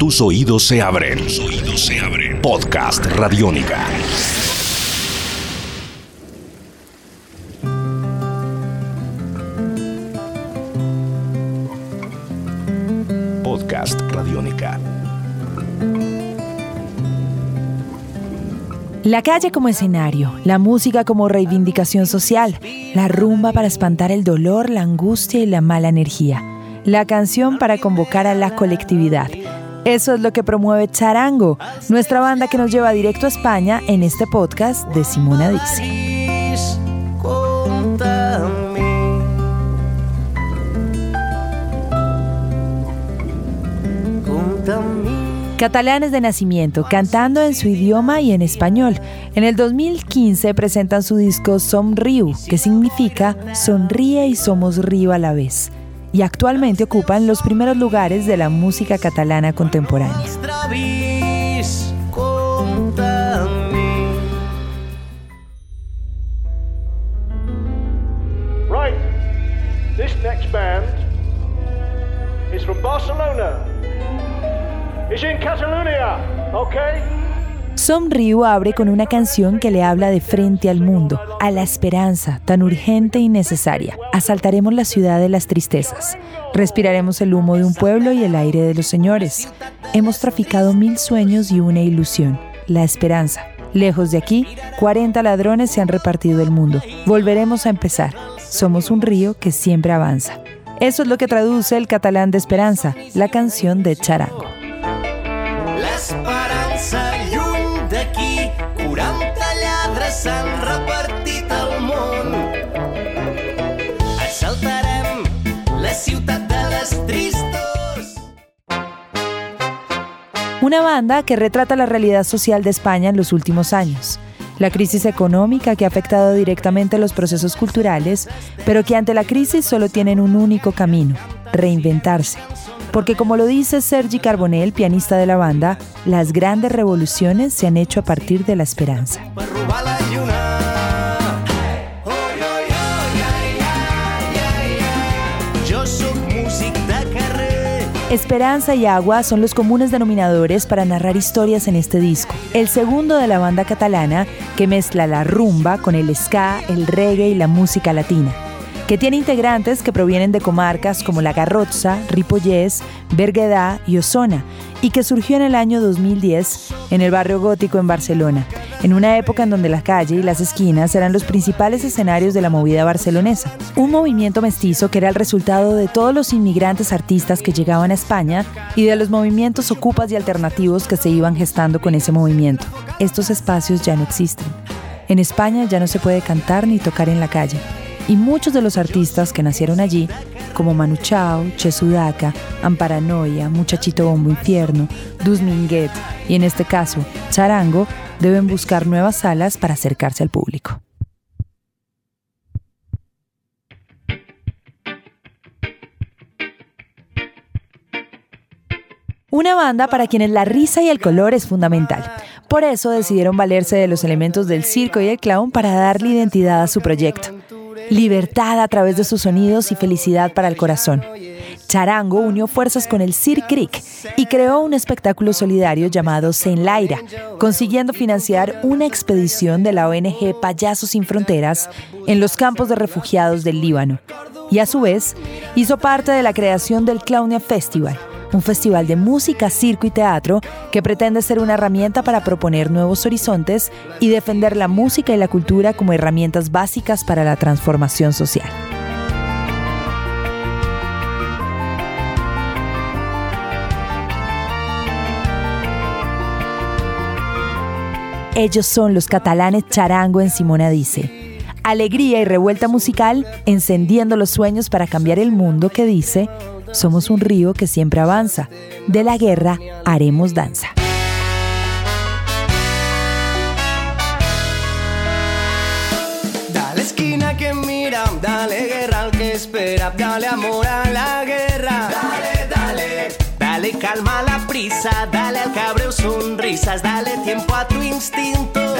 Tus oídos se abren. Tus oídos se abren. Podcast Radiónica. Podcast Radiónica. La calle como escenario, la música como reivindicación social, la rumba para espantar el dolor, la angustia y la mala energía, la canción para convocar a la colectividad. Eso es lo que promueve Charango, nuestra banda que nos lleva directo a España en este podcast de Simona Dice. Catalanes de nacimiento, cantando en su idioma y en español. En el 2015 presentan su disco Som Riu, que significa Sonríe y somos río a la vez. Y actualmente ocupan los primeros lugares de la música catalana contemporánea. Right, this next band is from Barcelona. It's in Catalonia, okay? Som Río abre con una canción que le habla de frente al mundo, a la esperanza tan urgente y necesaria. Asaltaremos la ciudad de las tristezas. Respiraremos el humo de un pueblo y el aire de los señores. Hemos traficado mil sueños y una ilusión, la esperanza. Lejos de aquí, 40 ladrones se han repartido el mundo. Volveremos a empezar. Somos un río que siempre avanza. Eso es lo que traduce el catalán de Esperanza, la canción de Charango. S'han repartit de tristos. Una banda que retrata la realidad social de España en los últimos años. La crisis económica que ha afectado directamente los procesos culturales, pero que ante la crisis solo tienen un único camino, reinventarse. Porque como lo dice Sergi Carbonell, pianista de la banda, las grandes revoluciones se han hecho a partir de la esperanza. Esperanza y agua son los comunes denominadores para narrar historias en este disco. El segundo de la banda catalana que mezcla la rumba con el ska, el reggae y la música latina. Que tiene integrantes que provienen de comarcas como La Garrotxa, Ripollès, Berguedà y Osona, y que surgió en el año 2010 en el barrio gótico en Barcelona, en una época en donde la calle y las esquinas eran los principales escenarios de la movida barcelonesa. Un movimiento mestizo que era el resultado de todos los inmigrantes artistas que llegaban a España y de los movimientos ocupas y alternativos que se iban gestando con ese movimiento. Estos espacios ya no existen. En España ya no se puede cantar ni tocar en la calle. Y muchos de los artistas que nacieron allí, como Manu Chao, Che Sudaca, Amparanoia, Muchachito Bombo Infierno, Dus Minguet y en este caso Charango, deben buscar nuevas salas para acercarse al público. Una banda para quienes la risa y el color es fundamental. Por eso decidieron valerse de los elementos del circo y el clown para darle identidad a su proyecto. Libertad a través de sus sonidos y felicidad para el corazón. Charango unió fuerzas con el Sir Creek y creó un espectáculo solidario llamado Senlaira, consiguiendo financiar una expedición de la ONG Payasos Sin Fronteras en los campos de refugiados del Líbano. Y a su vez, hizo parte de la creación del Clownia Festival, un festival de música, circo y teatro que pretende ser una herramienta para proponer nuevos horizontes y defender la música y la cultura como herramientas básicas para la transformación social. Ellos son los catalanes Charango en Simona Dice. Alegría y revuelta musical, encendiendo los sueños para cambiar el mundo que dice, somos un río que siempre avanza. De la guerra haremos danza. Dale esquina que mira, dale guerra al que espera, dale amor a la guerra. Dale, dale, dale calma a la prisa, dale al cabreo sonrisas, dale tiempo a tu instinto.